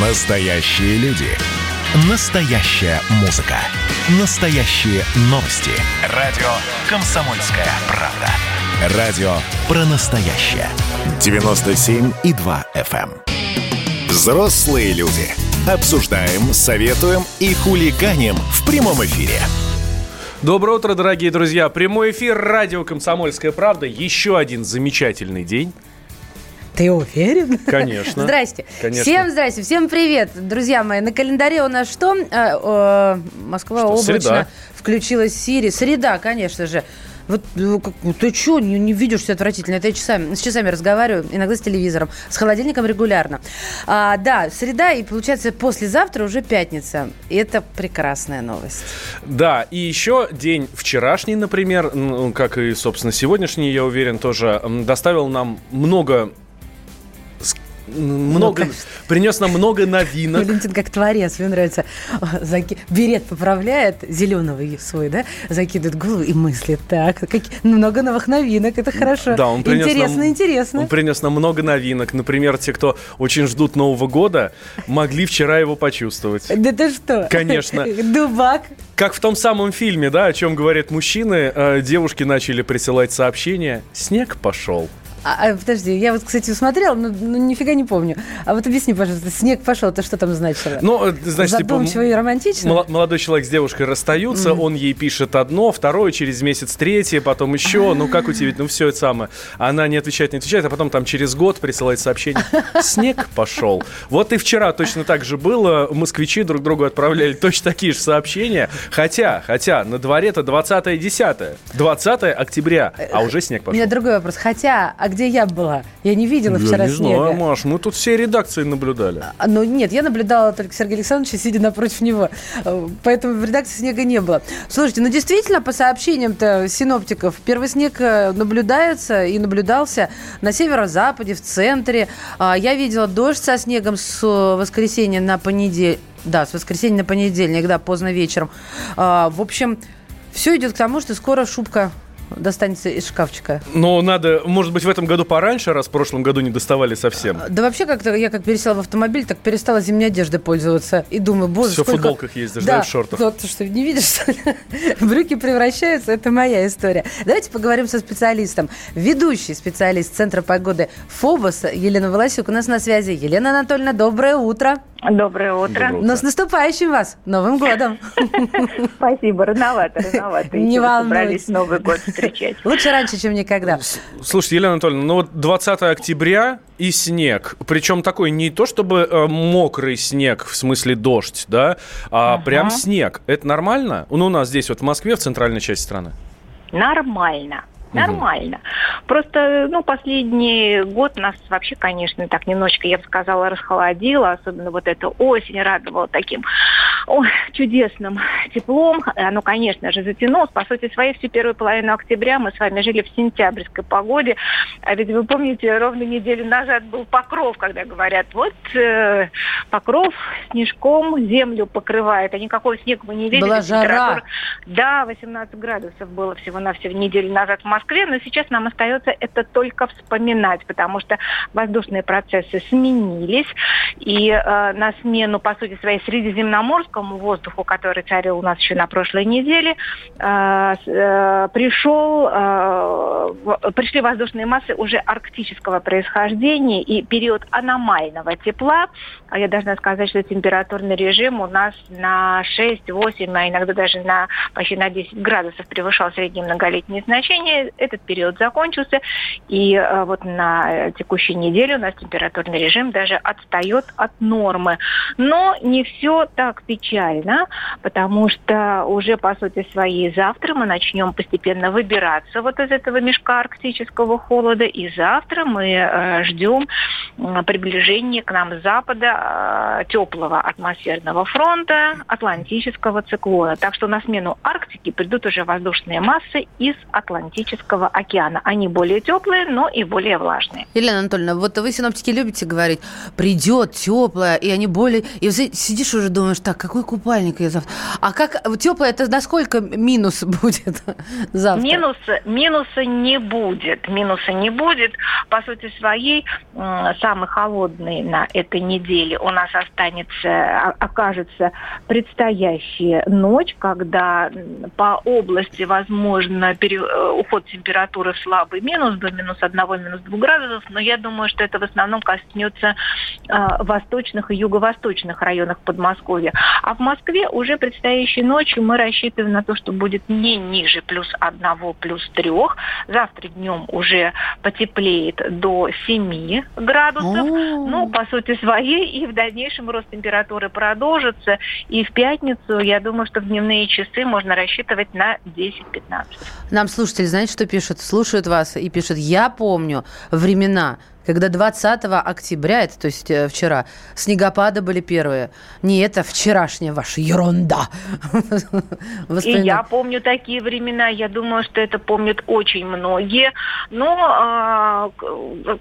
Настоящие люди. Настоящая музыка. Настоящие новости. Радио «Комсомольская правда». Радио про настоящее. 97,2 FM. эм. Взрослые люди. Обсуждаем, советуем и хулиганим в прямом эфире. Доброе утро, дорогие друзья. Прямой эфир радио «Комсомольская правда». Еще один замечательный день. Ты уверен? Конечно. Здрасте. Конечно. Всем здрасте, всем привет, друзья мои. На календаре у нас что? Э, э, Москва Что, облачно. среда. Включилась Сири. Среда, конечно же. Вот ну, ну, ты что, не, не видишь, все отвратительно. Это я часами, с часами разговариваю, иногда с телевизором, с холодильником регулярно. А, да, среда, и получается послезавтра уже пятница. И это прекрасная новость. Да, и еще день вчерашний, например, как и, собственно, сегодняшний, я уверен, тоже доставил нам много... м, Много, конечно. принес нам много новинок. Валентин как творец, мне нравится. Заки- Берет поправляет, зеленый свой, да, закидывает голову и мыслит. Так, какие- много новых новинок, это хорошо. Да, он принес интересно, нам, интересно. Он принес нам много новинок. Например, те, кто очень ждут Нового года, могли вчера его почувствовать. Да ты что? Конечно. Дубак. Как в том самом фильме, да, о чем говорят мужчины, э, девушки начали присылать сообщения. Снег пошел. А, а, подожди, я вот, кстати, смотрела, но ну, нифига не помню. А вот объясни, пожалуйста, снег пошел, это что там значило? Ну, э, значит, типа, Задумчиво и романтично? Мол- Молодой человек с девушкой расстаются, он ей пишет одно, второе, через месяц третье, потом еще, ну как у тебя, ну все это самое. Она не отвечает, не отвечает, а потом там через год присылает сообщение. Снег пошел. Вот и вчера точно так же было. Москвичи друг другу отправляли точно такие же сообщения. Хотя, хотя, на дворе-то 20 10 20 октября, а уже снег У пошел. меня другой вопрос. Хотя, а где я была? Я не видела вчера Я не снега. знаю, Маш, мы тут все редакции наблюдали. А, Ну нет, я наблюдала только Сергея Александровича, сидя напротив него. Э, Поэтому в редакции снега не было. Слушайте, ну действительно, по сообщениям-то синоптиков, первый снег э, наблюдается и наблюдался на северо-западе, в центре. А, Я видела дождь со снегом с э, воскресенья на понедельник. Да, с воскресенья на понедельник, да, поздно вечером. А, В общем, все идет к тому, что скоро шубка достанется из шкафчика. Но надо, может быть, в этом году пораньше, раз в прошлом году не доставали совсем. Да вообще как-то я как пересела в автомобиль, так перестала зимней одеждой пользоваться. И думаю, боже, Всё в сколько... футболках ездишь, да, и в шортах? Вот, что, не видишь, что? Брюки превращаются, это моя история. Давайте поговорим со специалистом. Ведущий специалист Центра погоды ФОБОС Елена Волосюк у нас на связи. Елена Анатольевна, доброе утро. Доброе утро. Доброе утро. Но с наступающим вас! Новым годом! Спасибо, рановато, рановато. Не волнуйтесь. собрались Новый год встречать. Лучше раньше, чем никогда. Слушайте, Елена Анатольевна, ну вот 20 октября и снег. Причем такой не то чтобы э, мокрый снег, в смысле дождь, да, а прям снег. Это нормально? Ну, у нас здесь вот в Москве, в центральной части страны. Нормально. Нормально. Просто, ну, последний год нас вообще, конечно, так немножечко, я бы сказала, расхолодило. Особенно вот эта осень радовала таким ой, чудесным теплом. Оно, конечно же, затянулось. По сути своей, всю первую половину октября мы с вами жили в сентябрьской погоде. А ведь вы помните, ровно неделю назад был покров, когда говорят, вот э, покров снежком землю покрывает, а никакого снега мы не видели. Была жара. Да, 18 градусов было всего-навсего неделю назад в Москве, но сейчас нам остается это только вспоминать, потому что воздушные процессы сменились, и э, на смену, по сути своей, средиземноморскому воздуху, который царил у нас еще на прошлой неделе, э, э, пришел, э, пришли воздушные массы уже арктического происхождения, и период аномального тепла, а я должна сказать, что температурный режим у нас на 6-8, а иногда даже на почти на 10 градусов превышал средние многолетние значения. Этот период закончился, и э, вот на э, текущей неделе у нас температурный режим даже отстает от нормы. Но не все так печально, потому что уже по сути своей завтра мы начнем постепенно выбираться вот из этого мешка арктического холода, и завтра мы э, ждем приближения к нам с запада теплого атмосферного фронта, атлантического циклона. Так что на смену Арктики придут уже воздушные массы из Атлантического океана. Они более теплые, но и более влажные. Елена Анатольевна, вот вы, синоптики, любите говорить, придет теплое, и они более... И сидишь уже думаешь, так, какой купальник я завтра? А как теплое, это насколько минус будет завтра? Минус, минуса не будет. Минуса не будет. По сути своей, самый холодный на этой неделе у нас останется, окажется предстоящая ночь, когда по области возможно пере, э, уход температуры слабый минус до минус 1, минус 2 градусов, но я думаю, что это в основном коснется э, восточных и юго-восточных районах Подмосковья. А в Москве уже предстоящей ночью мы рассчитываем на то, что будет не ниже плюс 1, плюс 3. Завтра днем уже потеплеет до 7 градусов. Ну, по сути своей, и в дальнейшем рост температуры продолжится. И в пятницу, я думаю, что в дневные часы можно рассчитывать на 10-15. Нам слушатели, знаете, что пишут? Слушают вас и пишут, я помню времена, когда 20 октября, это то есть э, вчера, снегопады были первые. Не это вчерашняя ваша ерунда. И я помню такие времена. Я думаю, что это помнят очень многие. Но, а,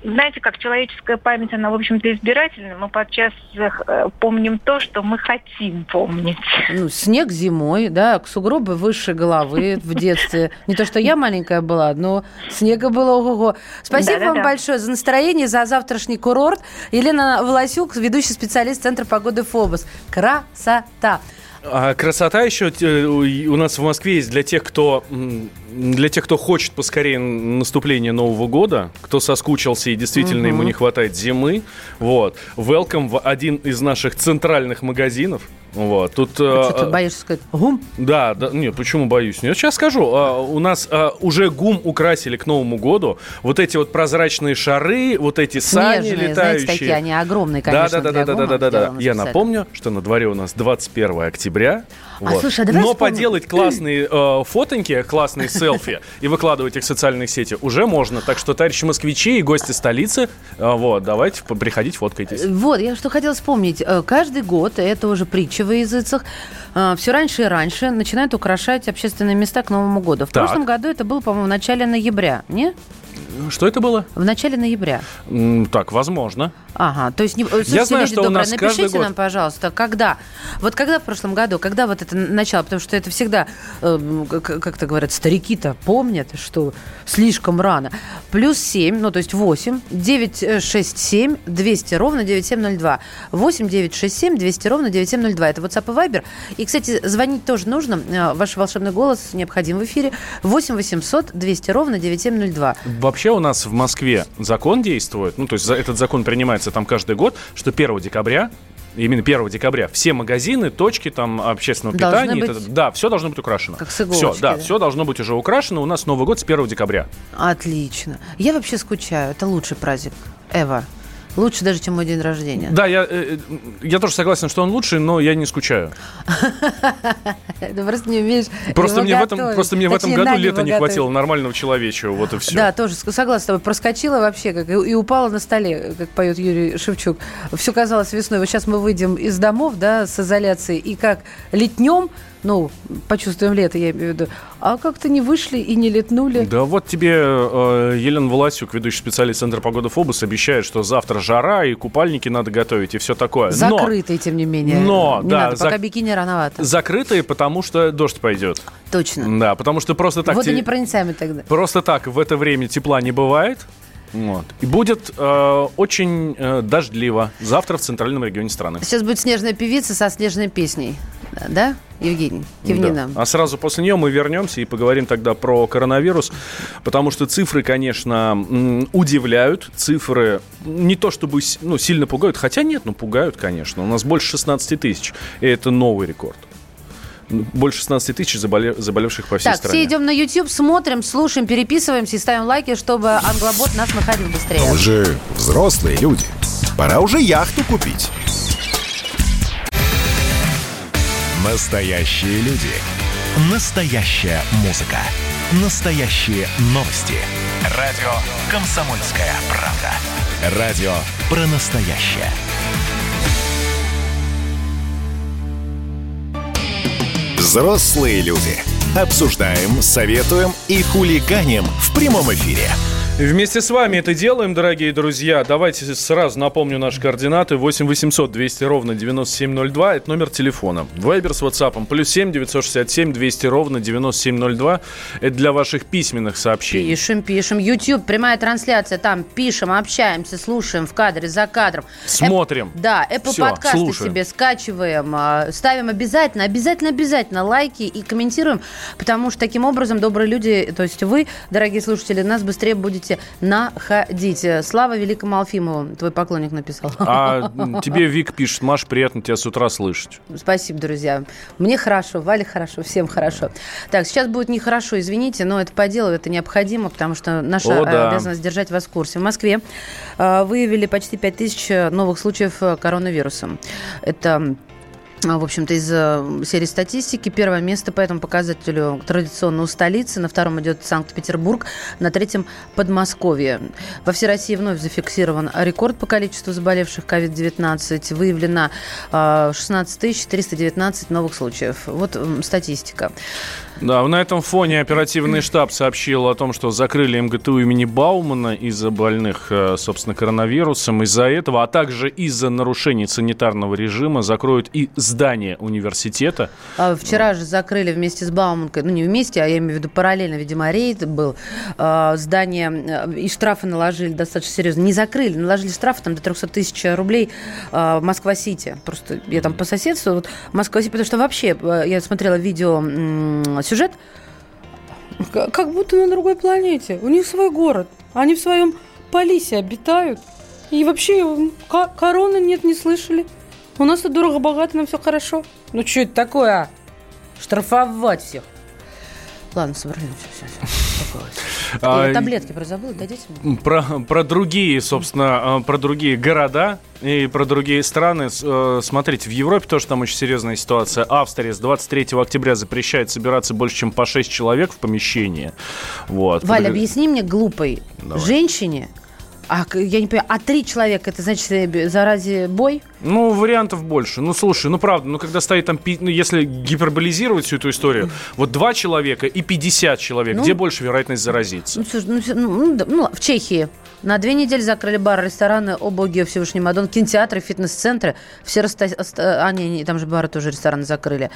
знаете, как человеческая память, она, в общем-то, избирательна. Мы подчас э, помним то, что мы хотим помнить. Ну, снег зимой, да, сугробы выше головы в детстве. Не то, что я маленькая была, но снега было ого-го. Спасибо вам большое за настроение настроение за завтрашний курорт. Елена Волосюк, ведущий специалист Центра погоды ФОБОС. Красота! А красота еще э, у нас в Москве есть для тех, кто для тех, кто хочет поскорее наступления Нового года, кто соскучился и действительно угу. ему не хватает зимы. Вот. Welcome в один из наших центральных магазинов. Вот, тут... А что ты боишься сказать ГУМ? Да, да, нет, почему боюсь? Нет, сейчас скажу. А, у нас а, уже ГУМ украсили к Новому году. Вот эти вот прозрачные шары, вот эти сани летающие. знаете, такие, они огромные, конечно, Да, да, да, да, да, да, да, да. Я напомню, что на дворе у нас 21 октября. А, вот. слушай, а давай Но вспомним. поделать классные э, фотоньки, классные селфи и выкладывать их в социальные сети уже можно. Так что, товарищи москвичи и гости столицы, э, вот, давайте приходить, фоткайтесь. Вот, я что хотела вспомнить. Э, каждый год, это уже притча во языцах, э, все раньше и раньше начинают украшать общественные места к Новому году. В так. прошлом году это было, по-моему, в начале ноября, не? Что это было? В начале ноября. Так, возможно. Ага, то есть, не, слушайте, Я знаю, что добрые, у нас напишите нам, пожалуйста, когда, вот когда в прошлом году, когда вот это начало, потому что это всегда, э, как-то говорят, старики-то помнят, что слишком рано. Плюс 7, ну то есть 8, 967 200 ровно 9702. 8 967 200 ровно 9702. Это WhatsApp и Viber. И, кстати, звонить тоже нужно. Э, ваш волшебный голос необходим в эфире. 8 800 200 ровно 9702. Вообще у нас в Москве закон действует, ну то есть этот закон принимается там каждый год, что 1 декабря именно 1 декабря все магазины, точки там общественного Должны питания, быть... это, да, все должно быть украшено. Как с иголочки, все, да, да, все должно быть уже украшено. У нас Новый год с 1 декабря. Отлично. Я вообще скучаю. Это лучший праздник ever. Лучше даже, чем мой день рождения. Да, я, э, я тоже согласен, что он лучший, но я не скучаю. Ты просто не умеешь Просто мне в этом, просто мне в этом году лета не хватило нормального человечего, вот и все. Да, тоже согласна с тобой. Проскочила вообще, как и упала на столе, как поет Юрий Шевчук. Все казалось весной. Вот сейчас мы выйдем из домов, да, с изоляции, и как летнем ну, почувствуем лето, я имею в виду. А как-то не вышли и не летнули. Да вот тебе э, Елена Власюк, ведущий специалист Центра погоды ФОБОС, обещает, что завтра жара и купальники надо готовить и все такое. Закрытые, но, тем не менее. Но, не да. Надо, пока бикини рановато. Закрытые, потому что дождь пойдет. Точно. Да, потому что просто так... Водонепроницаемый те... тогда. Просто так в это время тепла не бывает. Вот. И будет э, очень э, дождливо завтра в центральном регионе страны. Сейчас будет снежная певица со снежной песней. Да, Евгений? Кивни да. А сразу после нее мы вернемся и поговорим тогда про коронавирус, потому что цифры, конечно, удивляют. Цифры не то чтобы ну, сильно пугают, хотя нет, ну пугают, конечно. У нас больше 16 тысяч, и это новый рекорд больше 16 тысяч заболев, заболевших по всей так, стране. все идем на YouTube, смотрим, слушаем, переписываемся и ставим лайки, чтобы англобот нас находил быстрее. Мы же взрослые люди. Пора уже яхту купить. Настоящие люди. Настоящая музыка. Настоящие новости. Радио «Комсомольская правда». Радио про настоящее. Взрослые люди. Обсуждаем, советуем и хулиганим в прямом эфире. Вместе с вами это делаем, дорогие друзья. Давайте сразу напомню наши координаты. 8 800 200 ровно 9702. Это номер телефона. Вайбер с WhatsApp. Плюс 7 967 200 ровно 9702. Это для ваших письменных сообщений. Пишем, пишем. YouTube, прямая трансляция. Там пишем, общаемся, слушаем в кадре, за кадром. Смотрим. Эп, да, Apple Всё, подкасты слушаем. себе скачиваем, а, ставим обязательно, обязательно, обязательно лайки и комментируем, потому что таким образом добрые люди, то есть вы, дорогие слушатели, нас быстрее будете находить. Слава Великому Алфимову, твой поклонник написал. А тебе Вик пишет, Маш, приятно тебя с утра слышать. Спасибо, друзья. Мне хорошо, Вале хорошо, всем хорошо. Так, сейчас будет нехорошо, извините, но это по делу, это необходимо, потому что наша О, да. обязанность держать вас в курсе. В Москве э, выявили почти 5000 новых случаев э, коронавируса. Это в общем-то, из э, серии статистики. Первое место по этому показателю традиционно у столицы. На втором идет Санкт-Петербург. На третьем – Подмосковье. Во всей России вновь зафиксирован рекорд по количеству заболевших COVID-19. Выявлено а, 16 419 новых случаев. Вот статистика. Да, на этом фоне оперативный штаб сообщил о том, что закрыли МГТУ имени Баумана из-за больных, э, собственно, коронавирусом. Из-за этого, а также из-за нарушений санитарного режима закроют и здание университета. А Вчера же закрыли вместе с Бауманкой, ну не вместе, а я имею в виду параллельно, видимо, рейд был, а, здание, э, и штрафы наложили достаточно серьезно. Не закрыли, наложили штрафы там до 300 тысяч рублей Москва-Сити. Просто я там по соседству, вот Москва-Сити, потому что вообще, э, я смотрела видео, сюжет, как будто на другой планете. У них свой город, они в своем полисе обитают. И вообще короны нет, не слышали. У нас тут дорого-богато, нам все хорошо. Ну что это такое, а? Штрафовать всех. Ладно, собрались. А, таблетки про забыла, дадите мне? Про, про другие, собственно, э, про другие города и про другие страны. Э, Смотрите, в Европе тоже там очень серьезная ситуация. Австрия с 23 октября запрещает собираться больше, чем по 6 человек в помещении. Вот. Подго- объясни мне глупой Давай. женщине, а я не понимаю, а три человека, это значит э, зарази бой? Ну, вариантов больше. Ну, слушай, ну, правда, ну, когда стоит там, ну, если гиперболизировать всю эту историю, вот два человека и 50 человек, Ну. где больше вероятность заразиться? Ну, слушай, ну, ну, ну, ну, в Чехии на две недели закрыли бары, рестораны, о боги Всевышний Мадон, кинотеатры, фитнес-центры. Все раста... оста- А, не, не, там же бары тоже рестораны закрыли.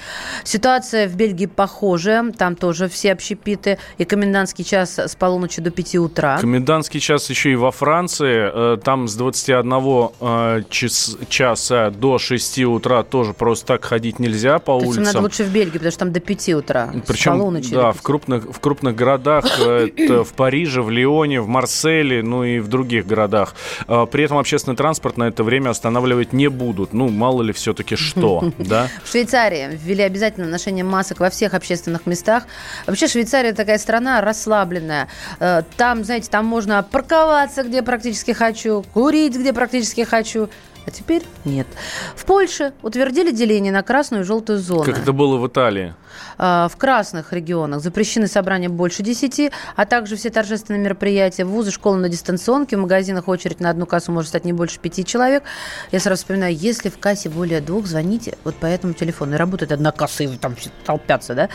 Ситуация в Бельгии похожая. Там тоже все общепиты. И комендантский час с полуночи до 5 утра. Комендантский час еще и во Франции. Э, Там с 21 э, час- часа до 6 утра тоже просто так ходить нельзя по То есть им надо улицам. лучше в Бельгию, потому что там до 5 утра. Причем, да, 5. в крупных, в крупных городах, э, это в Париже, в Лионе, в Марселе, ну и в других городах. Э, При этом общественный транспорт на это время останавливать не будут. Ну, мало ли все-таки что, да? В Швейцарии ввели обязательно ношение масок во всех общественных местах. Вообще Швейцария такая страна расслабленная. Э, Там, знаете, там можно парковаться, где практически хочу, курить, где практически хочу. А теперь нет. В Польше утвердили деление на красную и желтую зоны. Как это было в Италии. А, В красных регионах запрещены собрания больше 10, а также все торжественные мероприятия, вузы, школы на дистанционке, в магазинах очередь на одну кассу может стать не больше 5 человек. Я сразу вспоминаю, если в кассе более двух, звоните вот по этому телефону. И работает одна касса, и там толпятся, да?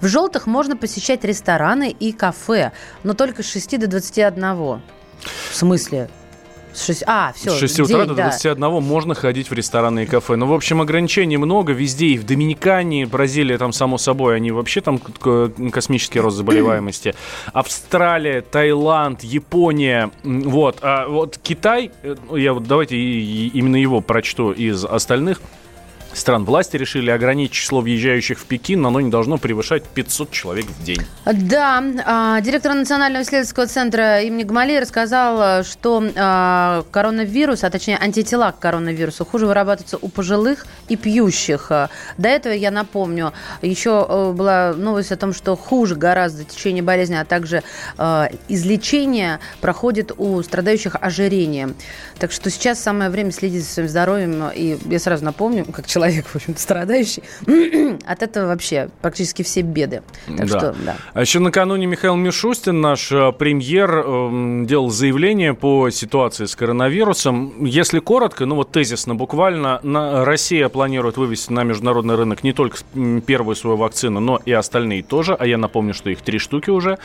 В желтых можно посещать рестораны и кафе, но только с 6 до 21. В смысле? С 6... А, все, С 6 утра до 21 можно ходить в рестораны и кафе. Ну, в общем, ограничений много везде. И в Доминикане, Бразилия, там, само собой, они вообще там космический рост заболеваемости. Австралия, Таиланд, Япония. Вот. А вот Китай, э, я вот давайте именно его прочту из остальных стран. Власти решили ограничить число въезжающих в Пекин, но оно не должно превышать 500 человек в день. Да, а, директор Национального исследовательского центра имени Гамалеи рассказал, что а, коронавирус, а точнее антитела к коронавирусу, хуже вырабатываются у пожилых и пьющих. До этого, я напомню, еще э, была новость о том, что хуже гораздо течение болезни, а также э, излечение проходит у страдающих ожирением. Так что сейчас самое время следить за своим здоровьем. И я сразу напомню, как человек, человек, в общем-то, страдающий. От этого вообще практически все беды. Так Да. что, да. А еще накануне Михаил Мишустин, наш э, премьер, эм, делал заявление по ситуации с коронавирусом. Если коротко, ну вот тезисно буквально, на, Россия планирует вывести на международный рынок не только первую свою вакцину, но и остальные тоже. А я напомню, что их три штуки уже.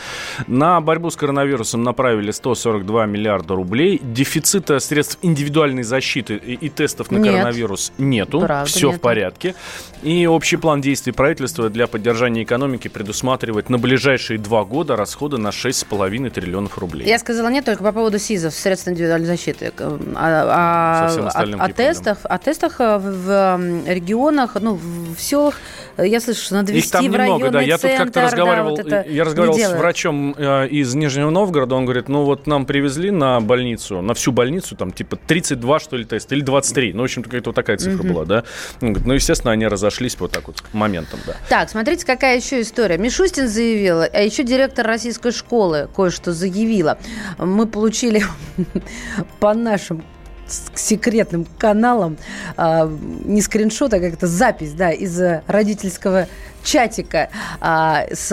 На борьбу с коронавирусом направили 142 миллиарда рублей. Дефицита средств индивидуальной защиты и, и тестов на Нет. коронавирус нету. Правда, Все в нету. порядке. И общий план действий правительства для поддержания экономики предусматривает на ближайшие два года расходы на 6,5 триллионов рублей. Я сказала нет только по поводу СИЗов, средств индивидуальной защиты. А, а- о- о, да. тестах, о тестах э, в, в, регионах, ну, в, в селах, э, я слышу, что надо Их вести там в немного, да. Я тут центр, как-то да, разговаривал, вот это я разговаривал с врачом э, из Нижнего Новгорода, он говорит, ну вот нам привезли на больницу, на всю больницу, там типа 32, что ли, тест, или 23. Ну, в общем-то, какая-то вот такая цифра была, да. Говорит, ну, естественно, они разошлись вот так вот моментом, да. Так, смотрите, какая еще история. Мишустин заявил, а еще директор российской школы кое-что заявила. Мы получили по нашим с- секретным каналам а, не скриншот, а как-то запись, да, из родительского чатика а, с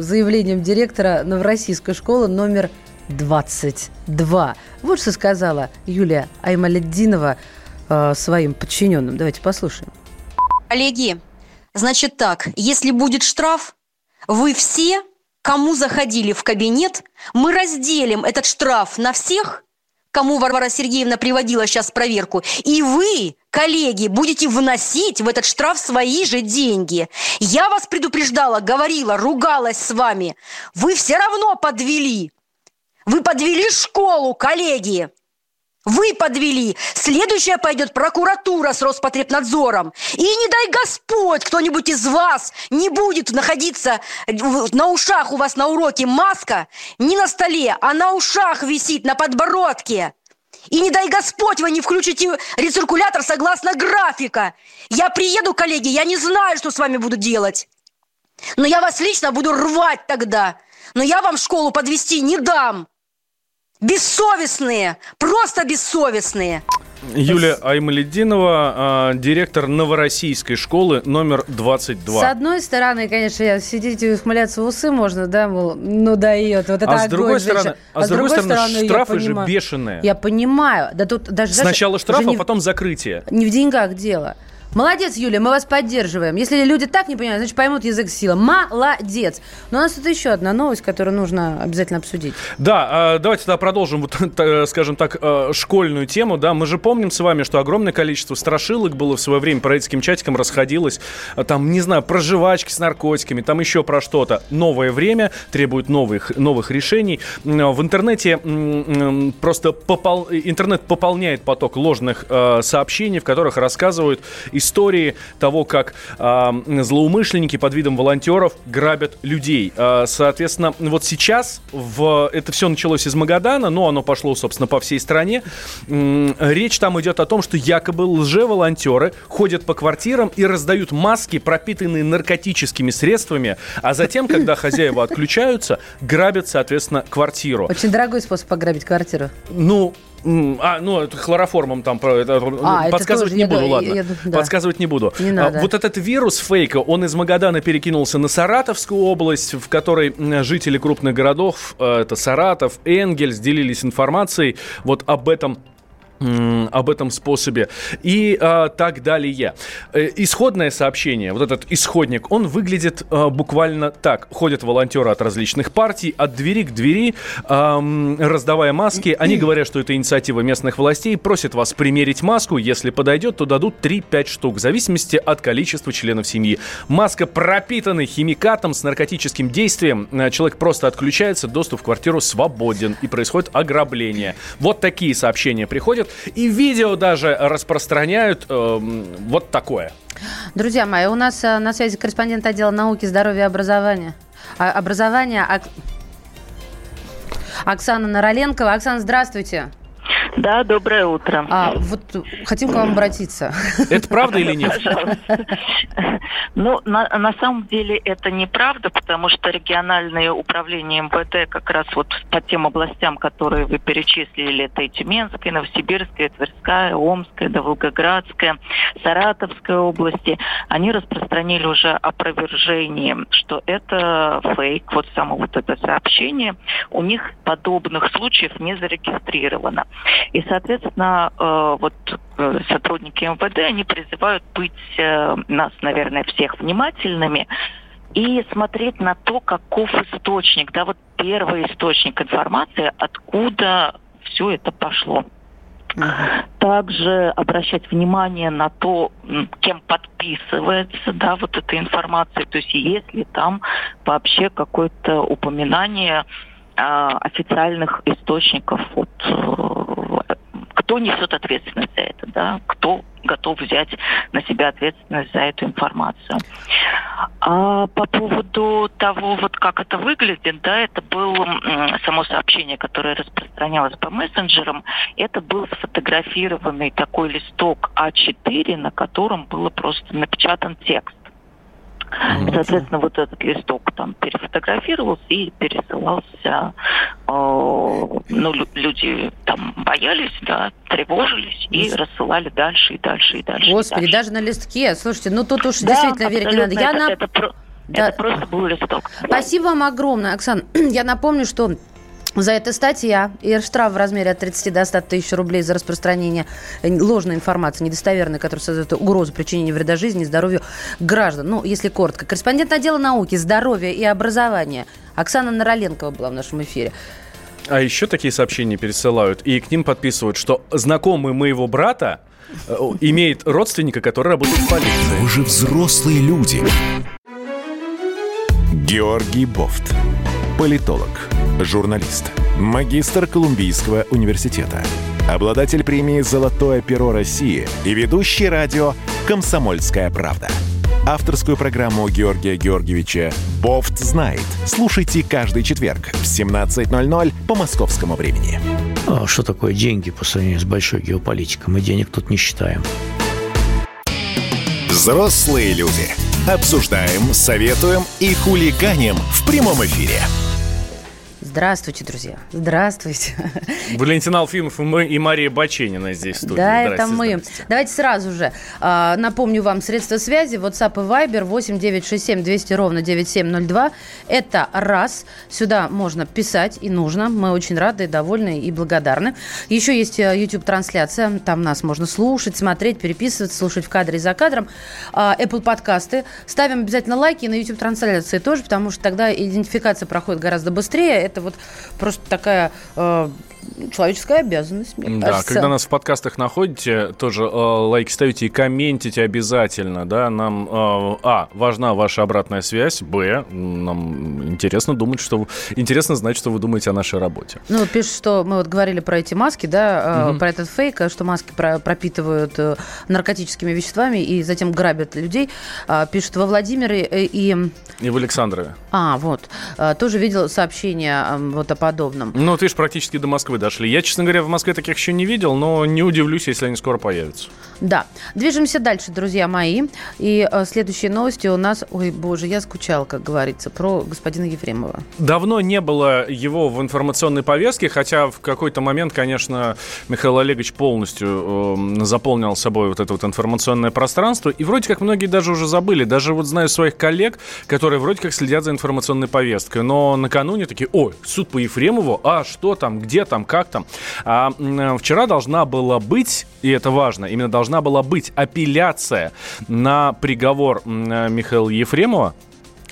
заявлением директора Новороссийской школы номер 22. Вот что сказала Юлия Аймалетдинова а, своим подчиненным. Давайте послушаем. Коллеги, значит так, если будет штраф, вы все, кому заходили в кабинет, мы разделим этот штраф на всех, кому Варвара Сергеевна приводила сейчас проверку, и вы, коллеги, будете вносить в этот штраф свои же деньги. Я вас предупреждала, говорила, ругалась с вами. Вы все равно подвели. Вы подвели школу, коллеги. Вы подвели. Следующая пойдет прокуратура с Роспотребнадзором. И не дай Господь, кто-нибудь из вас не будет находиться на ушах у вас на уроке маска не на столе, а на ушах висит, на подбородке. И не дай Господь, вы не включите рециркулятор согласно графика. Я приеду, коллеги, я не знаю, что с вами буду делать. Но я вас лично буду рвать тогда. Но я вам школу подвести не дам. Бессовестные, просто бессовестные. Юлия Аймаледдинова, а, директор Новороссийской школы номер С 22. одной стороны, конечно, я сидеть и ухмыляться в усы можно, да, мол, ну дает, вот это А с другой стороны, а с другой стороны, я штрафы же понимаю- бешеные. Я понимаю, да тут даже Сначала штраф, а потом закрытие. не в деньгах дело. Молодец, Юля, мы вас поддерживаем. Если люди так не понимают, значит поймут язык сила. Молодец. Но у нас тут еще одна новость, которую нужно обязательно обсудить. Да, а, давайте тогда продолжим, вот, скажем так, э, школьную тему. Да, мы же помним с вами, что огромное количество страшилок было в свое время по родительским чатикам расходилось. А, Там, не знаю, про жвачки с наркотиками, там еще про что-то. Новое время требует новых, новых решений. М, В интернете просто попол- интернет пополняет поток ложных э, сообщений, в которых рассказывают истории того, как а, злоумышленники под видом волонтеров грабят людей. А, соответственно, вот сейчас в, это все началось из Магадана, но оно пошло, собственно, по всей стране. М, Речь там идет о том, что якобы лже-волонтеры ходят по квартирам и раздают маски, пропитанные наркотическими средствами, а затем, когда хозяева отключаются, грабят, соответственно, квартиру. Очень дорогой способ пограбить квартиру. Ну, а, ну, это хлороформом там про- это, А, это подсказывать тоже, не я буду, ду- ладно. я да. Подсказывать не буду. Не А, надо. вот этот вирус фейка, он из Магадана перекинулся на Саратовскую область, в которой жители крупных городов, э, это Саратов, Энгельс, делились информацией вот об этом об этом способе и а, так далее. Э, Исходное сообщение, вот этот исходник, он выглядит а, буквально так. Ходят волонтеры от различных партий, от двери к двери, ам, раздавая маски. Они говорят, что это инициатива местных властей, просят вас примерить маску. Если подойдет, то дадут 3-5 штук, в зависимости от количества членов семьи. Маска пропитана химикатом с наркотическим действием. Э, Человек просто отключается, доступ в квартиру свободен и происходит ограбление. Вот такие сообщения приходят. И видео даже распространяют эм, вот такое. Друзья мои, у нас э, на связи корреспондент отдела науки, здоровья и образования. А, образования Ок- Оксана Нароленкова. Оксана, здравствуйте. Да, доброе утро. А, вот хотим к вам обратиться. Это правда или нет? Ну, на, на самом деле это неправда, потому что региональные управления МВД как раз вот по тем областям, которые вы перечислили, это и Тюменская, Новосибирская, Тверская, Омская, Волгоградская, Саратовская области, они распространили уже опровержение, что это фейк, вот само вот это сообщение. У них подобных случаев не зарегистрировано. И, соответственно, э, вот э, сотрудники МВД, они призывают быть э, нас, наверное, всех внимательными и смотреть на то, каков источник, да, вот первый источник информации, откуда все это пошло. Также обращать внимание на то, кем подписывается, да, вот эта информация, то есть есть ли там вообще какое-то упоминание а, официальных источников, вот, э, кто несет ответственность за это, да, кто готов взять на себя ответственность за эту информацию. А по поводу того, вот как это выглядит, да, это было само сообщение, которое распространялось по мессенджерам, это был сфотографированный такой листок А4, на котором было просто напечатан текст. Соответственно, вот этот листок там перефотографировался и пересылался. Э, ну, люди там боялись, да, тревожились и рассылали дальше и дальше и дальше. Господи, и дальше. даже на листке. Слушайте, ну тут уж да, действительно верить не надо. Я это, на... это, да. это просто был листок. Спасибо вам огромное, Оксана. Я напомню, что за это статья и штраф в размере от 30 до 100 тысяч рублей за распространение ложной информации, недостоверной, которая создает угрозу причинения вреда жизни и здоровью граждан. Ну, если коротко. Корреспондент отдела науки, здоровья и образования Оксана Нароленкова была в нашем эфире. А еще такие сообщения пересылают, и к ним подписывают, что знакомый моего брата э, имеет родственника, который работает в полиции. Вы же взрослые люди. Георгий Бофт. Политолог журналист, магистр Колумбийского университета, обладатель премии «Золотое перо России» и ведущий радио «Комсомольская правда». Авторскую программу Георгия Георгиевича «Бофт знает». Слушайте каждый четверг в 17.00 по московскому времени. А что такое деньги по сравнению с большой геополитикой? Мы денег тут не считаем. Взрослые люди. Обсуждаем, советуем и хулиганим в прямом эфире. Здравствуйте, друзья. Здравствуйте. Валентин Алфимов и Мария Баченина здесь в студии. Да, это мы. Давайте сразу же э, напомню вам средства связи. WhatsApp и Viber 8 967 200 ровно 9702. Это раз. Сюда можно писать и нужно. Мы очень рады, довольны и благодарны. Еще есть э, YouTube-трансляция. Там нас можно слушать, смотреть, переписываться, слушать в кадре и за кадром. Э, Apple подкасты. Ставим обязательно лайки на YouTube-трансляции тоже, потому что тогда идентификация проходит гораздо быстрее. Это вот просто такая э, человеческая обязанность, мне да, кажется. когда нас в подкастах находите, тоже э, лайки ставите и комментите обязательно, да, нам, э, а, важна ваша обратная связь, б, нам интересно думать, что, интересно знать, что вы думаете о нашей работе. Ну, вот пишут, что мы вот говорили про эти маски, да, угу. про этот фейк, что маски про пропитывают э, наркотическими веществами и затем грабят людей. А, пишут во Владимире и... И в Александрове. А, вот. Тоже видел сообщение вот о подобном. Ну, вот видишь, практически до Москвы дошли. Я, честно говоря, в Москве таких еще не видел, но не удивлюсь, если они скоро появятся. Да. Движемся дальше, друзья мои. И э, следующие новости у нас... Ой, боже, я скучал, как говорится, про господина Ефремова. Давно не было его в информационной повестке, хотя в какой-то момент, конечно, Михаил Олегович полностью э, заполнил собой вот это вот информационное пространство. И вроде как многие даже уже забыли. Даже вот знаю своих коллег, которые вроде как следят за информационной повесткой. Но накануне такие, ой, суд по Ефремову, а что там, где там, как там. А, вчера должна была быть, и это важно, именно должна была быть апелляция на приговор Михаила Ефремова.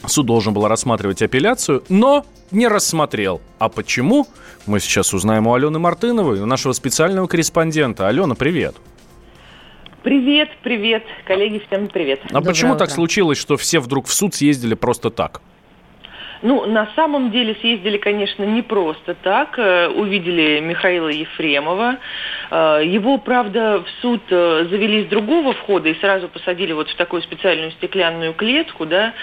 Суд должен был рассматривать апелляцию, но не рассмотрел. А почему? Мы сейчас узнаем у Алены Мартыновой, у нашего специального корреспондента. Алена, привет. Привет, привет, коллеги, всем привет. А Доброе почему утро. так случилось, что все вдруг в суд съездили просто так? Ну, на самом деле съездили, конечно, не просто так. Э, увидели Михаила Ефремова. Э, его, правда, в суд э, завели с другого входа и сразу посадили вот в такую специальную стеклянную клетку, да.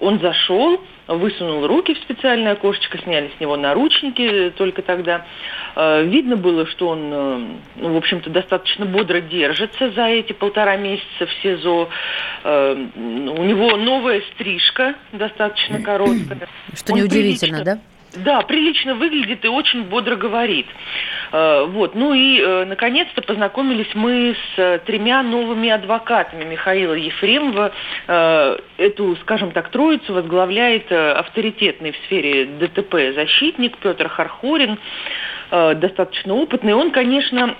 Он зашел, высунул руки в специальное окошечко, сняли с него наручники только тогда. Э, видно было, что он, э, ну, в общем-то, достаточно бодро держится за эти полтора месяца в СИЗО. Э, у него новая стрижка достаточно короткая. Что неудивительно, да? Да, прилично выглядит и очень бодро говорит. Э, вот. Ну и, э, наконец-то, познакомились мы с э, тремя новыми адвокатами Михаила Ефремова. Эту, скажем так, троицу возглавляет авторитетный в сфере ДТП защитник Петр Хархорин, достаточно опытный. Он, конечно,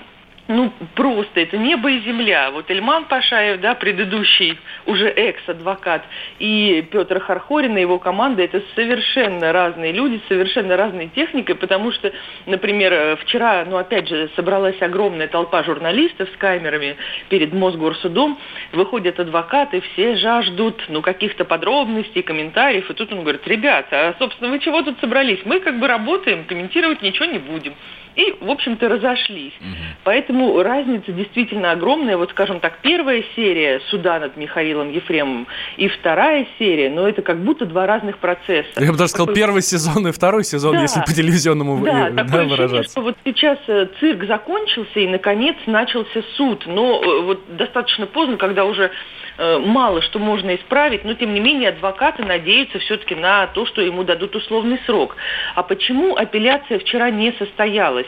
ну, просто это небо и земля. Вот Эльман Пашаев, да, предыдущий уже экс-адвокат, и Петр Хархорин и его команда, это совершенно разные люди, совершенно разной техникой, потому что, например, вчера, ну, опять же, собралась огромная толпа журналистов с камерами перед Мосгорсудом, выходят адвокаты, все жаждут, ну, каких-то подробностей, комментариев, и тут он говорит, ребята, а, собственно, вы чего тут собрались? Мы как бы работаем, комментировать ничего не будем и, в общем-то, разошлись. Угу. Поэтому разница действительно огромная. Вот, скажем так, первая серия суда над Михаилом Ефремовым и вторая серия, но это как будто два разных процесса. Я бы даже сказал, первый сезон и второй сезон, да. если по телевизионному да, да, такое выражаться. Ощущение, что вот сейчас э, цирк закончился, и, наконец, начался суд. Но э, вот достаточно поздно, когда уже Э, мало что можно исправить, но тем не менее адвокаты надеются все-таки на то, что ему дадут условный срок. А почему апелляция вчера не состоялась?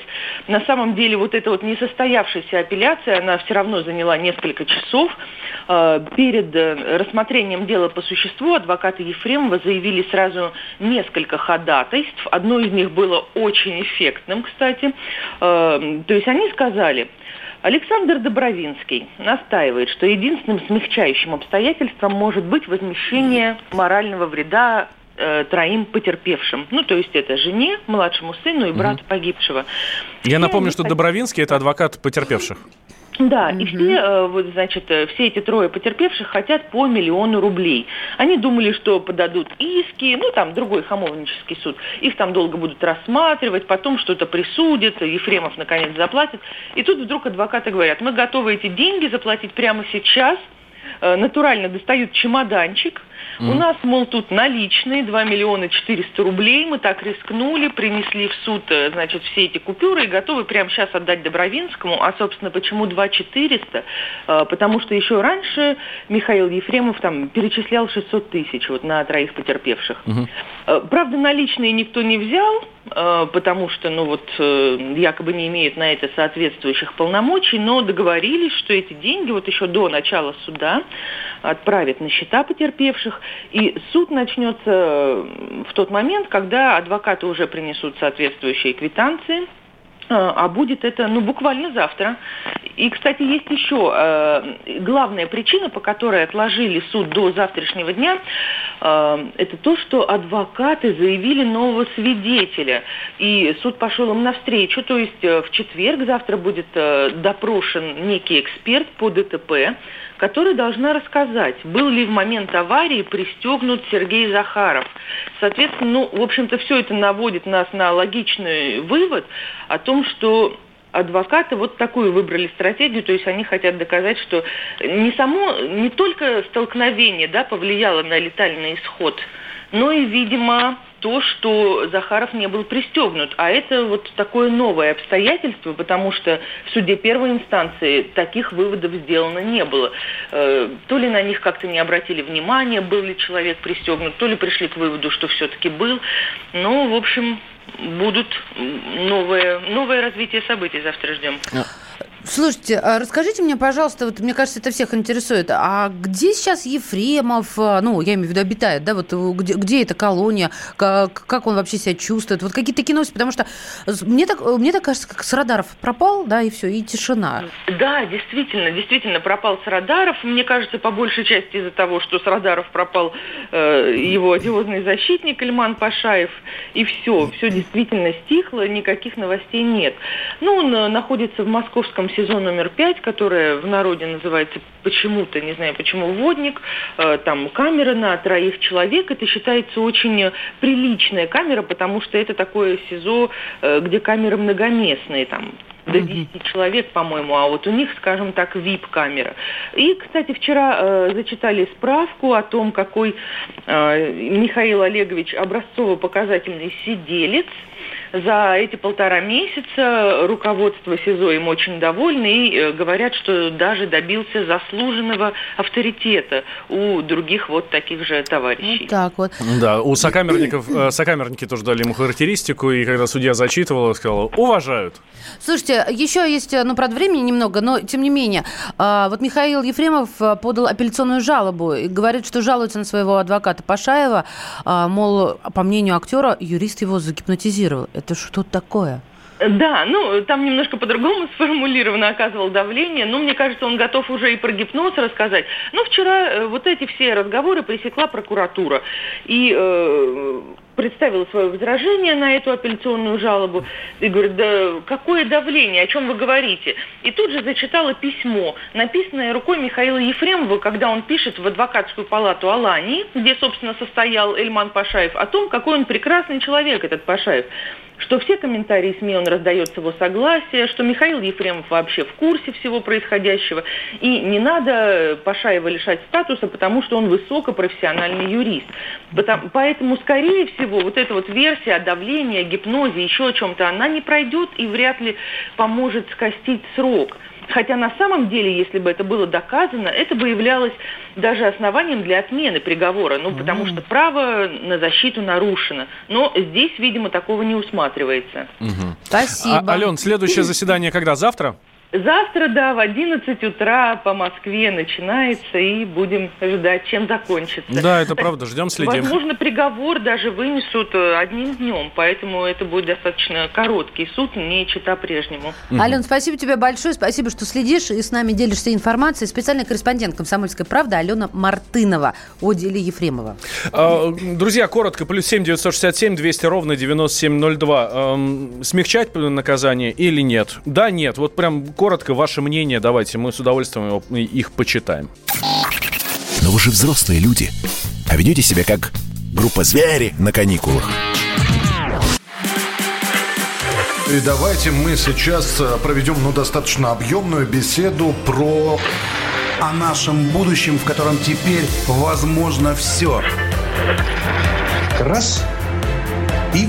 На самом деле вот эта вот несостоявшаяся апелляция, она все равно заняла несколько часов. Э, перед э, рассмотрением дела по существу адвокаты Ефремова заявили сразу несколько ходатайств. Одно из них было очень эффектным, кстати. То есть они сказали, Александр Добровинский настаивает, что единственным смягчающим обстоятельством может быть возмещение морального вреда э, троим потерпевшим. Ну, то есть это жене, младшему сыну и брату угу. погибшего. Я напомню, что Добровинский – это адвокат потерпевших. Да, угу. и все, э, вот, значит, э, все эти трое потерпевших хотят по миллиону рублей. Они думали, что подадут иски, ну, там, другой хамовнический суд. Их там долго будут рассматривать, потом что-то присудят, Ефремов, наконец, заплатит. И тут вдруг адвокаты говорят, мы готовы эти деньги заплатить прямо сейчас, натурально достают чемоданчик, Mm-hmm. У нас, мол, тут наличные 2 миллиона 400 рублей. Мы так рискнули, принесли в суд, э, значит, все эти купюры и готовы прямо сейчас отдать Добровинскому. А, собственно, почему 2 400? А, потому что еще раньше Михаил Ефремов там перечислял 600 тысяч вот на троих потерпевших. Mm-hmm. Правда, наличные никто не взял, потому что, ну вот, э, якобы не имеют на это соответствующих полномочий, но договорились, что эти деньги вот еще до начала суда отправят на счета потерпевших, и суд начнется в тот момент, когда адвокаты уже принесут соответствующие квитанции, а, а будет это ну, буквально завтра. И, кстати, есть еще э, главная причина, по которой отложили суд до завтрашнего дня, э, это то, что адвокаты заявили нового свидетеля. И суд пошел им навстречу, то есть э, в четверг завтра будет э, допрошен некий эксперт по ДТП, которая должна рассказать, был ли в момент аварии пристегнут Сергей Захаров. Соответственно, ну, в общем-то, все это наводит нас на логичный вывод о том, что адвокаты вот такую выбрали стратегию, то есть они хотят доказать, что не само, не только столкновение да, повлияло на летальный исход, но и, видимо, то, что Захаров не был пристегнут. А это вот такое новое обстоятельство, потому что в суде первой инстанции таких выводов сделано не было. Э, то ли на них как-то не обратили внимания, был ли человек пристегнут, то ли пришли к выводу, что все-таки был. Ну, в общем, будут новое, новое развитие событий завтра ждем. Слушайте, а расскажите мне, пожалуйста, вот мне кажется, это всех интересует, а где сейчас Ефремов, а, ну, я имею в виду, обитает, да, вот где, где эта колония, как, как он вообще себя чувствует, вот какие-то такие новости, потому что мне так, мне так кажется, как с радаров пропал, да, и все, и тишина. Да, действительно, действительно пропал с радаров, мне кажется, по большей части из-за того, что с радаров пропал э, его одиозный защитник Ильман Пашаев, и все, все действительно стихло, никаких новостей нет. Ну, он э, находится в московском сезон номер пять, которая в народе называется почему-то, не знаю почему, «Водник». Э, там камера на троих человек. Это считается очень приличная камера, потому что это такое СИЗО, э, где камеры многоместные. Там до 10 человек, по-моему, а вот у них, скажем так, VIP-камера. И, кстати, вчера э, зачитали справку о том, какой э, Михаил Олегович образцово-показательный сиделец – за эти полтора месяца руководство СИЗО им очень довольны и э, говорят, что даже добился заслуженного авторитета у других вот таких же товарищей. Вот так вот. Да, у сокамерников, э, сокамерники тоже дали ему характеристику, и когда судья зачитывал, сказал, уважают. Слушайте, еще есть, ну, правда, времени немного, но тем не менее. А, вот Михаил Ефремов э, подал апелляционную жалобу и говорит, что жалуется на своего адвоката Пашаева, а, мол, по мнению актера, юрист его загипнотизировал. Это что такое? Да, ну, там немножко по-другому сформулировано оказывал давление, но мне кажется, он готов уже и про гипноз рассказать. Но вчера э, вот эти все разговоры пресекла прокуратура. И э, представила свое возражение на эту апелляционную жалобу и говорит, да какое давление, о чем вы говорите? И тут же зачитала письмо, написанное рукой Михаила Ефремова, когда он пишет в адвокатскую палату Алании, где, собственно, состоял Эльман Пашаев, о том, какой он прекрасный человек, этот Пашаев что все комментарии СМИ он раздает с его согласия, что Михаил Ефремов вообще в курсе всего происходящего. И не надо Пашаева лишать статуса, потому что он высокопрофессиональный юрист. Потому, поэтому, скорее всего, вот эта вот версия о давлении, о гипнозе, еще о чем-то, она не пройдет и вряд ли поможет скостить срок. Хотя на самом деле, если бы это было доказано, это бы являлось даже основанием для отмены приговора, ну, потому что право на защиту нарушено. Но здесь, видимо, такого не усматривается. Угу. Спасибо. А, Ален, следующее заседание когда? Завтра? Завтра, да, в 11 утра по Москве начинается, и будем ждать, чем закончится. Да, это правда, ждем, следим. Возможно, приговор даже вынесут э, одним днем, поэтому это будет достаточно короткий суд, не чита прежнему. Угу. Ален, спасибо тебе большое, спасибо, что следишь и с нами делишься информацией. Специальный корреспондент «Комсомольской правды» Алена Мартынова о деле Ефремова. А, друзья, коротко, плюс семь девятьсот шестьдесят семь двести ровно девяносто семь ноль два. Смягчать наказание или нет? Да, нет, вот прям коротко ваше мнение давайте, мы с удовольствием их почитаем. Но вы же взрослые люди, а ведете себя как группа звери на каникулах. И давайте мы сейчас э, проведем ну, достаточно объемную беседу про... О нашем будущем, в котором теперь возможно все. Раз. И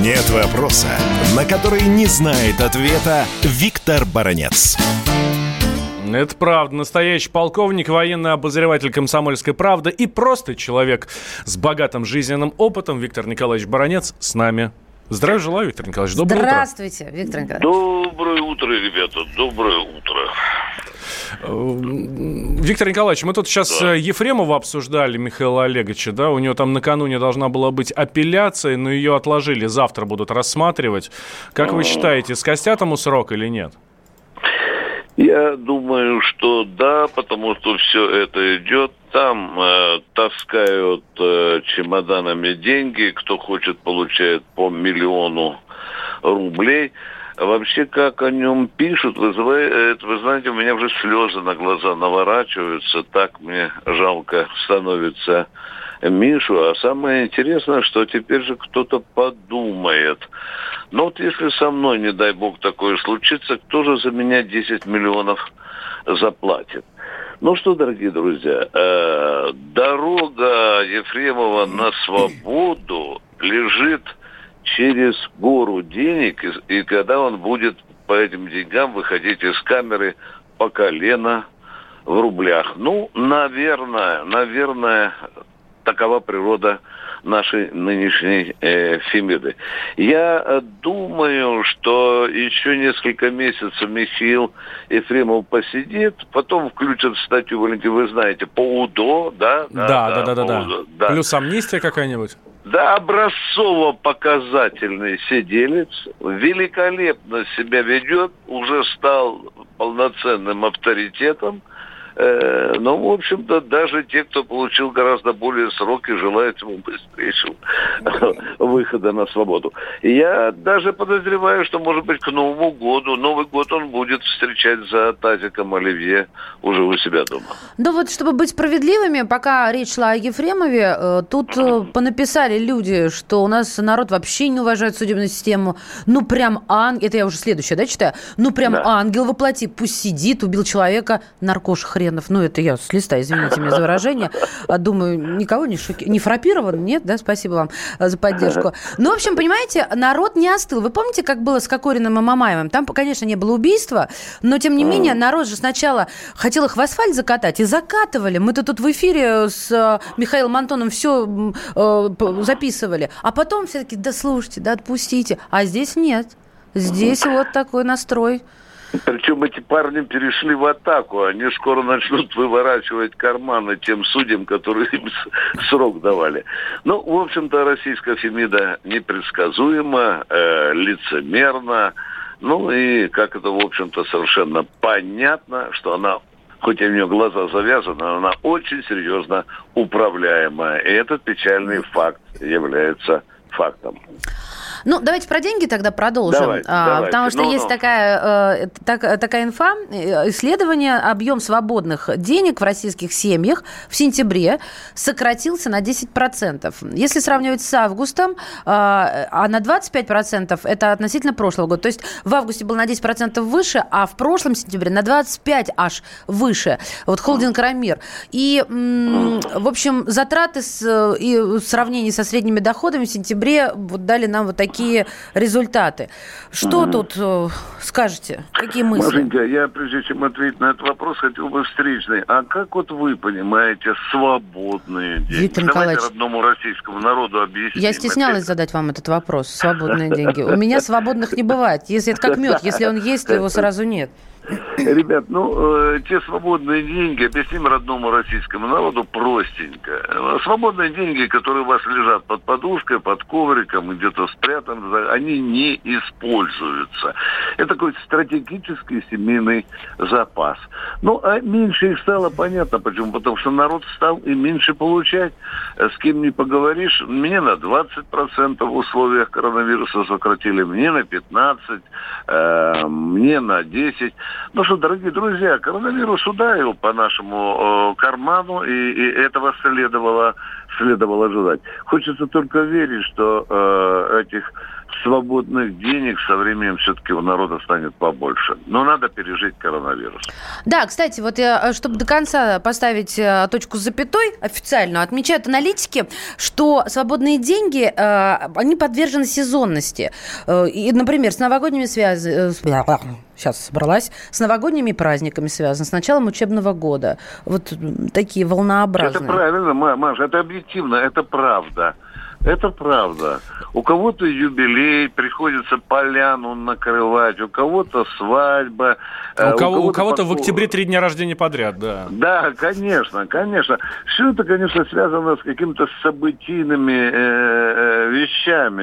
Нет вопроса, на который не знает ответа Виктор Баранец. Это правда. Настоящий полковник, военный обозреватель «Комсомольской правды» и просто человек с богатым жизненным опытом. Виктор Николаевич Баранец с нами. Здравия желаю, Виктор Николаевич. Доброе Здравствуйте, утро. Виктор Николаевич. Доброе утро, ребята. Доброе утро. Виктор Николаевич, мы тут сейчас да. Э, Ефремова обсуждали, Михаила Олеговича, да, у него там накануне должна была быть апелляция, но ее отложили, завтра будут рассматривать. Как вы считаете, скостят ему срок или нет? Я думаю, что да, потому что все это идет. Там э, таскают э, чемоданами деньги, кто хочет, получает по миллиону рублей. Вообще, как о нем пишут, вызывает, вы знаете, у меня уже слезы на глаза наворачиваются, так мне жалко становится Мишу. А самое интересное, что теперь же кто-то подумает. Ну вот если со мной, не дай бог, такое случится, кто же за меня 10 миллионов заплатит? Ну что, дорогие друзья, э, дорога Ефремова на свободу лежит через гору денег, и, и когда он будет по этим деньгам выходить из камеры по колено в рублях. Ну, наверное, наверное, такова природа нашей нынешней э, Фемиды. Я э, думаю, что еще несколько месяцев Михаил Ефремов посидит, потом включат статью, вы знаете, по УДО, да? Да, да, да, да. да, да. Плюс амнистия какая-нибудь? Да, образцово-показательный сиделец, великолепно себя ведет, уже стал полноценным авторитетом, но, в общем-то, даже те, кто получил гораздо более сроки, желают ему быстрейшего выхода на свободу. Я даже подозреваю, что, может быть, к Новому году, Новый год он будет встречать за тазиком оливье уже у себя дома. Да вот, чтобы быть справедливыми, пока речь шла о Ефремове, э, тут э, понаписали люди, что у нас народ вообще не уважает судебную систему. Ну, прям ангел, это я уже следующее, да, читаю? Ну, прям да. ангел воплоти, пусть сидит, убил человека, наркош хренов. Ну, это я с листа, извините меня за выражение. А думаю, никого не шоки... Не фрапирован? Нет, да? Спасибо вам э, за поддержку. Ну, в общем, понимаете, народ не остыл. Вы помните, как было с Кокориным и Мамаевым? Там, конечно, не было убийства, но, тем не менее, народ же сначала хотел их в асфальт закатать, и закатывали. Мы-то тут в эфире с э, Михаилом Антоном все э, записывали. А потом все-таки, да слушайте, да отпустите. А здесь нет. Здесь вот такой настрой. Причем эти парни перешли в атаку. Они скоро начнут выворачивать карманы тем судьям, которые им срок давали. Ну, в общем-то, российская Фемида непредсказуема, э, лицемерна. Ну и, как это, в общем-то, совершенно понятно, что она хоть и у нее глаза завязаны, она очень серьезно управляемая. И этот печальный факт является фактом. Ну, давайте про деньги тогда продолжим. Давайте, а, давайте. Потому что ну, есть ну. Такая, э, так, такая инфа, э, исследование, объем свободных денег в российских семьях в сентябре сократился на 10%. Если сравнивать с августом, э, а на 25% это относительно прошлого года. То есть в августе был на 10% выше, а в прошлом сентябре на 25 аж выше. Вот холдинг «Рамир». И, м, в общем, затраты с, и в сравнении со средними доходами в сентябре вот дали нам вот такие такие результаты. Что mm тут э, скажете? Какие мысли? Машенька, я прежде чем ответить на этот вопрос, хотел бы встречный. А как вот вы понимаете свободные деньги? Виктор Давайте Николаевич, родному российскому народу объясним. Я стеснялась это. задать вам этот вопрос. Свободные деньги. У меня свободных не бывает. Если это как мед, если он есть, то его сразу нет. Ребят, ну, э, те свободные деньги, объясним родному российскому народу простенько. Э, Свободные деньги, которые у вас лежат под подушкой, под ковриком, где-то спрятаны, они не используются. Это такой стратегический семейный запас. Ну, а меньше их стало понятно. Почему? Потому что народ стал и меньше получать. Э, С кем не поговоришь, мне на 20% в условиях коронавируса сократили, мне на 15%, э, мне на 10%. Ну что, дорогие друзья, коронавирус ударил по нашему э, карману, и, и этого следовало, следовало ожидать. Хочется только верить, что э, этих свободных денег со временем все-таки у народа станет побольше. Но надо пережить коронавирус. Да, кстати, вот я, чтобы до конца поставить э, точку с запятой официально, отмечают аналитики, что свободные деньги, э, они подвержены сезонности. Э, И, например, с новогодними связаны... Сейчас собралась. С новогодними праздниками связаны, с началом учебного года. Вот такие волнообразные. Это правильно, Ма- Маша, это объективно, это правда. Это правда. У кого-то юбилей, приходится поляну накрывать, у кого-то свадьба. э, У, кого, у кого-то в потом- октябре три дня рождения подряд, да. Да, конечно, конечно. Все это, конечно, связано с какими-то событийными э, э, вещами,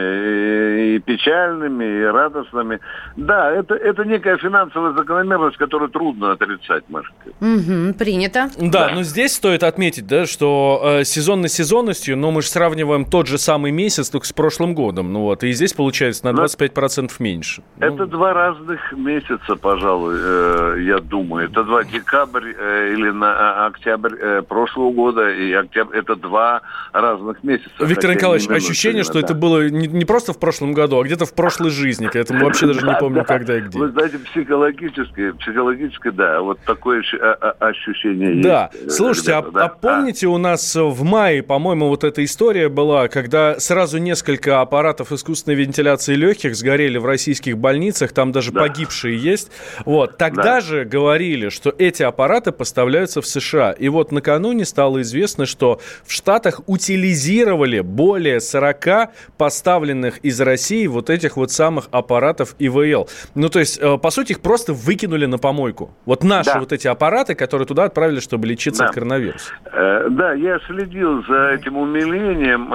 и, и печальными, и радостными. Да, это, это некая финансовая закономерность, которую трудно отрицать, Машка. Мгм, принято. Да, но здесь стоит отметить, да, что э, сезонной сезонностью, но мы же сравниваем тот же самый месяц только с прошлым годом. Ну вот, и здесь получается на 25% меньше. Это два разных месяца, пожалуй, э, я думаю. Это два декабрь э, или на а, октябрь э, прошлого года и октябрь. Это два разных месяца. Виктор Николаевич, ощущение, что минуты, это да. было не, не просто в прошлом году, а где-то в прошлой жизни. Это мы вообще даже не Да, да. когда и где. Вы знаете, психологически, психологически, да, вот такое а- а- ощущение Да, есть. э, слушайте, да. а, помните, у нас в мае, по-моему, вот эта история была, когда сразу несколько аппаратов искусственной вентиляции легких сгорели в российских больницах, там даже погибшие есть. Вот, тогда Да. же говорили, что эти аппараты поставляются в США. И вот накануне стало известно, что в Штатах утилизировали более 40 поставленных из России вот этих вот самых аппаратов ИВЛ. Ну, то есть, э, по сути, их просто выкинули на помойку. Вот наши Да. вот эти аппараты, которые туда отправили, чтобы лечиться Да. от коронавируса. Э, Да, я следил за этим умилением.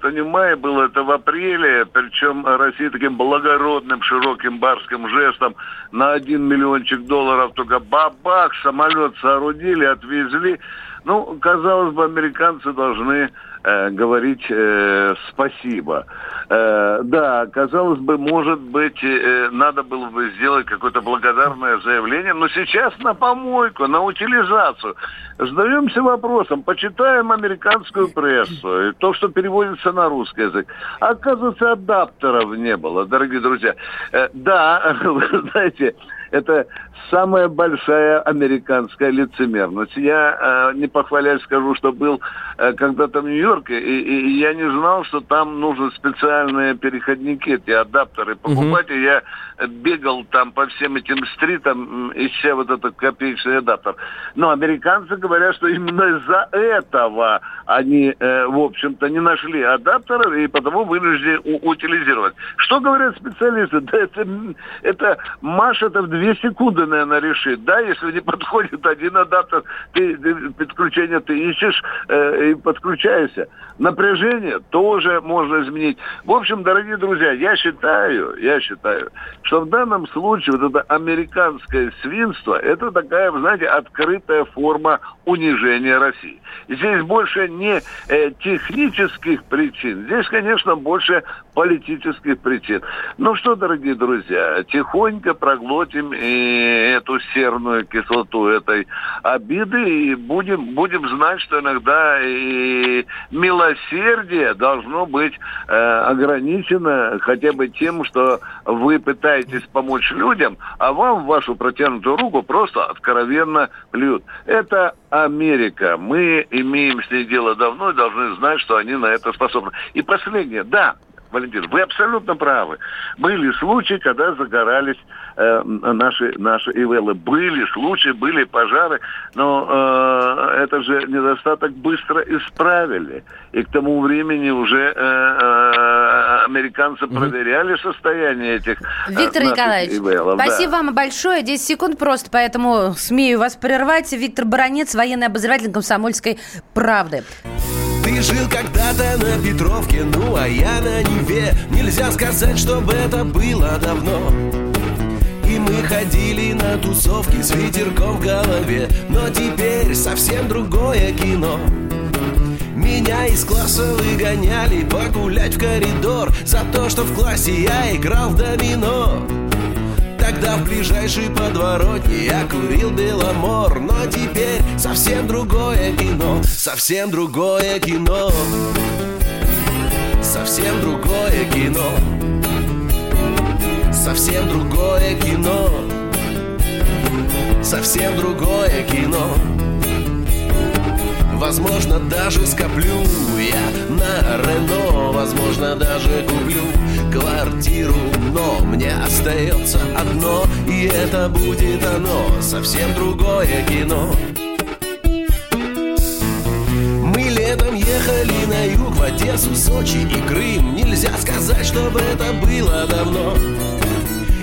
Это не в мае было, это в апреле, причем Россия таким благородным, широким барским жестом на один миллиончик долларов только бабах, самолет соорудили, отвезли. Ну, казалось бы, американцы должны э, говорить э, спасибо. Э, да, казалось бы, может быть, э, надо было бы сделать какое-то благодарное заявление, но сейчас на помойку, на утилизацию. Задаемся вопросом, почитаем американскую прессу, то, что переводится на русский язык. Оказывается, адаптеров не было, дорогие друзья. Э, да, вы знаете, это самая большая американская лицемерность. Я, э, не похвалясь, скажу, что был э, когда-то в Нью-Йорке, и, и я не знал, что там нужны специальные переходники, эти адаптеры покупать. И я бегал там по всем этим стритам, ища вот этот копеечный адаптер. Но американцы говорят, что именно из-за этого они, э, в общем-то, не нашли адаптера и потому вынуждены утилизировать. Что говорят специалисты? Да это, это Маша это в две секунды, наверное, решит. Да, если не подходит один адаптер, ты, подключение ты ищешь э, и подключаешься. Напряжение тоже можно изменить. В общем, дорогие друзья, я считаю, я считаю, что в данном случае вот это американское свинство, это такая, вы знаете, открытая форма унижения России. Здесь больше не э, технических причин, здесь, конечно, больше политических причин. Ну что, дорогие друзья, тихонько проглотим и эту серную кислоту этой обиды и будем, будем знать, что иногда и милосердие должно быть э, ограничено хотя бы тем, что вы пытаетесь помочь людям, а вам в вашу протянутую руку просто откровенно плюют. Это Америка. Мы имеем с ней дело давно и должны знать, что они на это способны. И последнее, да, Валентин, вы абсолютно правы. Были случаи, когда загорались э, наши, наши ивелы. Были случаи, были пожары, но э, это же недостаток быстро исправили. И к тому времени уже э, э, американцы проверяли состояние этих э, Виктор Николаевич, ивелов. Да. спасибо вам большое. 10 секунд просто, поэтому смею вас прервать. Виктор Баранец, военный обозреватель комсомольской правды. Ты жил когда-то на Петровке, ну а я на Неве. Нельзя сказать, чтобы это было давно. И мы ходили на тусовки с ветерком в голове. Но теперь совсем другое кино. Меня из класса выгоняли погулять в коридор За то, что в классе я играл в домино Тогда в ближайшей подворотне я курил Беломор. Но теперь совсем другое кино, совсем другое кино. Совсем другое кино. Совсем другое кино. Совсем другое кино Возможно, даже скоплю я на Рено Возможно, даже куплю квартиру Но мне остается одно И это будет оно Совсем другое кино. Мы летом ехали на юг В Одессу, Сочи и Крым. Нельзя сказать, чтобы это было давно.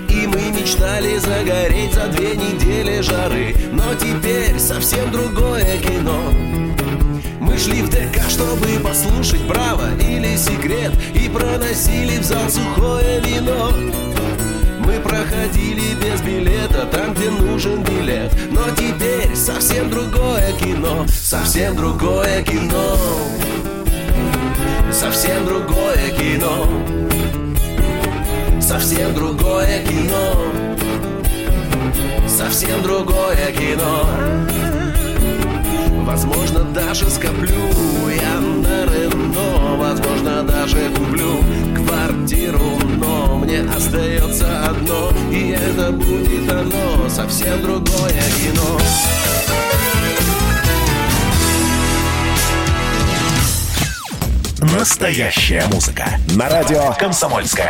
И мы мечтали загореть за две недели жары Но теперь совсем другое кино Мы шли в ДК, чтобы послушать «Браво» или «Секрет» И проносили в зал сухое вино. Мы проходили без билета там, где нужен билет Но теперь совсем другое кино Совсем другое кино. Совсем другое кино. Совсем другое кино. Совсем другое кино Возможно, даже скоплю. Я на Рено Возможно, даже куплю квартиру. Но мне остается одно И это будет оно. Совсем другое кино. Настоящая музыка. На радио «Комсомольская